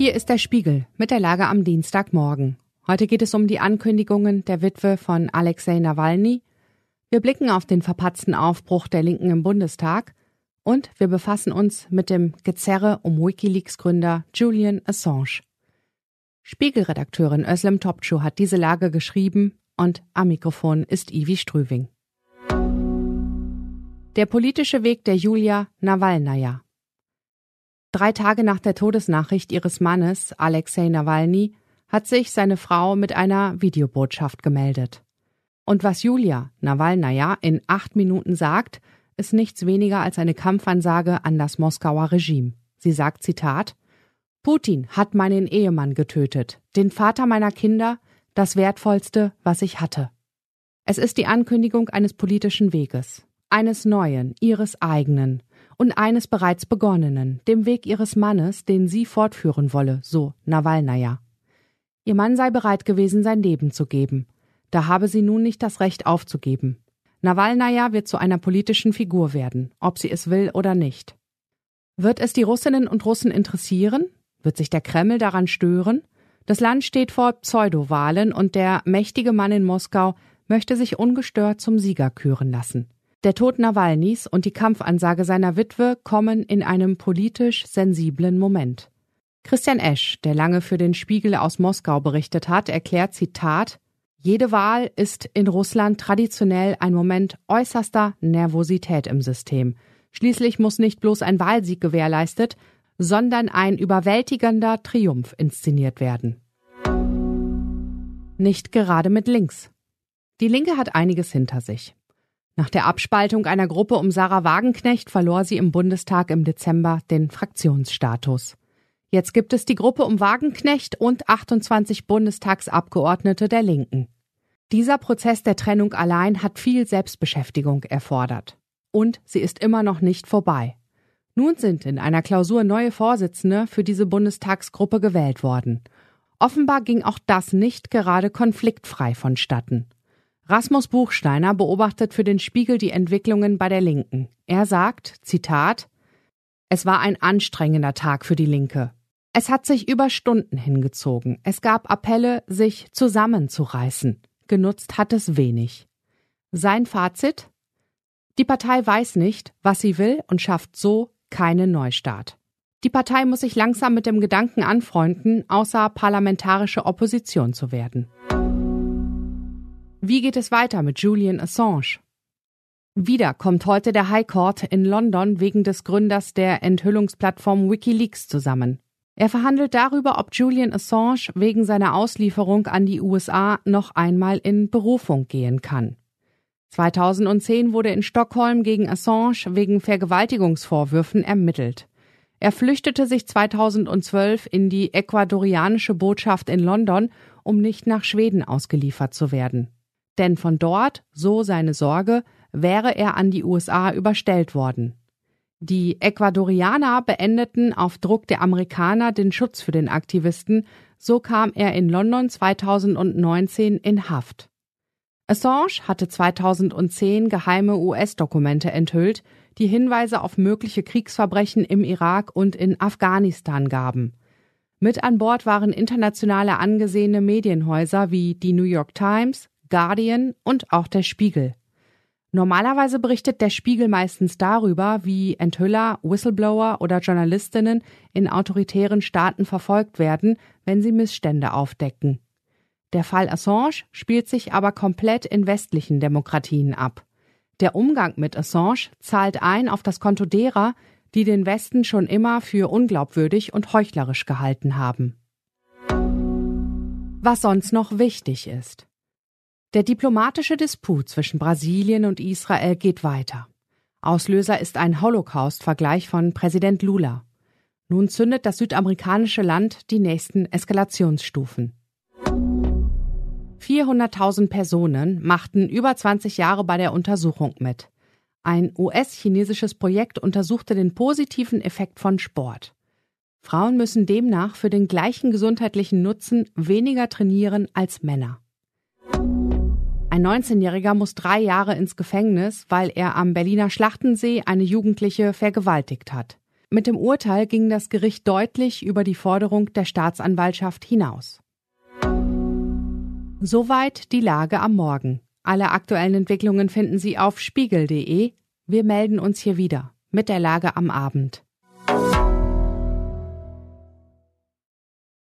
Hier ist der Spiegel mit der Lage am Dienstagmorgen. Heute geht es um die Ankündigungen der Witwe von Alexei Nawalny. Wir blicken auf den verpatzten Aufbruch der Linken im Bundestag und wir befassen uns mit dem Gezerre um Wikileaks-Gründer Julian Assange. Spiegelredakteurin Özlem Topçu hat diese Lage geschrieben und am Mikrofon ist Ivi Strüving. Der politische Weg der Julia Nawalnaja. Drei Tage nach der Todesnachricht ihres Mannes, Alexei Nawalny, hat sich seine Frau mit einer Videobotschaft gemeldet. Und was Julia Nawalnaja in acht Minuten sagt, ist nichts weniger als eine Kampfansage an das Moskauer Regime. Sie sagt Zitat Putin hat meinen Ehemann getötet, den Vater meiner Kinder, das Wertvollste, was ich hatte. Es ist die Ankündigung eines politischen Weges, eines neuen, ihres eigenen und eines bereits begonnenen, dem Weg ihres Mannes, den sie fortführen wolle, so Nawalnaja. Ihr Mann sei bereit gewesen, sein Leben zu geben. Da habe sie nun nicht das Recht aufzugeben. Nawalnaja wird zu einer politischen Figur werden, ob sie es will oder nicht. Wird es die Russinnen und Russen interessieren? Wird sich der Kreml daran stören? Das Land steht vor Pseudowahlen und der mächtige Mann in Moskau möchte sich ungestört zum Sieger küren lassen. Der Tod Nawalnys und die Kampfansage seiner Witwe kommen in einem politisch sensiblen Moment. Christian Esch, der lange für den Spiegel aus Moskau berichtet hat, erklärt Zitat Jede Wahl ist in Russland traditionell ein Moment äußerster Nervosität im System. Schließlich muss nicht bloß ein Wahlsieg gewährleistet, sondern ein überwältigender Triumph inszeniert werden. Nicht gerade mit links. Die Linke hat einiges hinter sich. Nach der Abspaltung einer Gruppe um Sarah Wagenknecht verlor sie im Bundestag im Dezember den Fraktionsstatus. Jetzt gibt es die Gruppe um Wagenknecht und 28 Bundestagsabgeordnete der Linken. Dieser Prozess der Trennung allein hat viel Selbstbeschäftigung erfordert. Und sie ist immer noch nicht vorbei. Nun sind in einer Klausur neue Vorsitzende für diese Bundestagsgruppe gewählt worden. Offenbar ging auch das nicht gerade konfliktfrei vonstatten. Rasmus Buchsteiner beobachtet für den Spiegel die Entwicklungen bei der Linken. Er sagt, Zitat, es war ein anstrengender Tag für die Linke. Es hat sich über Stunden hingezogen. Es gab Appelle, sich zusammenzureißen. Genutzt hat es wenig. Sein Fazit? Die Partei weiß nicht, was sie will und schafft so keinen Neustart. Die Partei muss sich langsam mit dem Gedanken anfreunden, außer parlamentarische Opposition zu werden. Wie geht es weiter mit Julian Assange? Wieder kommt heute der High Court in London wegen des Gründers der Enthüllungsplattform Wikileaks zusammen. Er verhandelt darüber, ob Julian Assange wegen seiner Auslieferung an die USA noch einmal in Berufung gehen kann. 2010 wurde in Stockholm gegen Assange wegen Vergewaltigungsvorwürfen ermittelt. Er flüchtete sich 2012 in die ecuadorianische Botschaft in London, um nicht nach Schweden ausgeliefert zu werden. Denn von dort, so seine Sorge, wäre er an die USA überstellt worden. Die Ecuadorianer beendeten auf Druck der Amerikaner den Schutz für den Aktivisten, so kam er in London 2019 in Haft. Assange hatte 2010 geheime US-Dokumente enthüllt, die Hinweise auf mögliche Kriegsverbrechen im Irak und in Afghanistan gaben. Mit an Bord waren internationale angesehene Medienhäuser wie die New York Times, Guardian und auch der Spiegel. Normalerweise berichtet der Spiegel meistens darüber, wie Enthüller, Whistleblower oder Journalistinnen in autoritären Staaten verfolgt werden, wenn sie Missstände aufdecken. Der Fall Assange spielt sich aber komplett in westlichen Demokratien ab. Der Umgang mit Assange zahlt ein auf das Konto derer, die den Westen schon immer für unglaubwürdig und heuchlerisch gehalten haben. Was sonst noch wichtig ist. Der diplomatische Disput zwischen Brasilien und Israel geht weiter. Auslöser ist ein Holocaust-Vergleich von Präsident Lula. Nun zündet das südamerikanische Land die nächsten Eskalationsstufen. 400.000 Personen machten über 20 Jahre bei der Untersuchung mit. Ein US-chinesisches Projekt untersuchte den positiven Effekt von Sport. Frauen müssen demnach für den gleichen gesundheitlichen Nutzen weniger trainieren als Männer. Ein 19-Jähriger muss drei Jahre ins Gefängnis, weil er am Berliner Schlachtensee eine Jugendliche vergewaltigt hat. Mit dem Urteil ging das Gericht deutlich über die Forderung der Staatsanwaltschaft hinaus. Soweit die Lage am Morgen. Alle aktuellen Entwicklungen finden Sie auf spiegel.de. Wir melden uns hier wieder mit der Lage am Abend.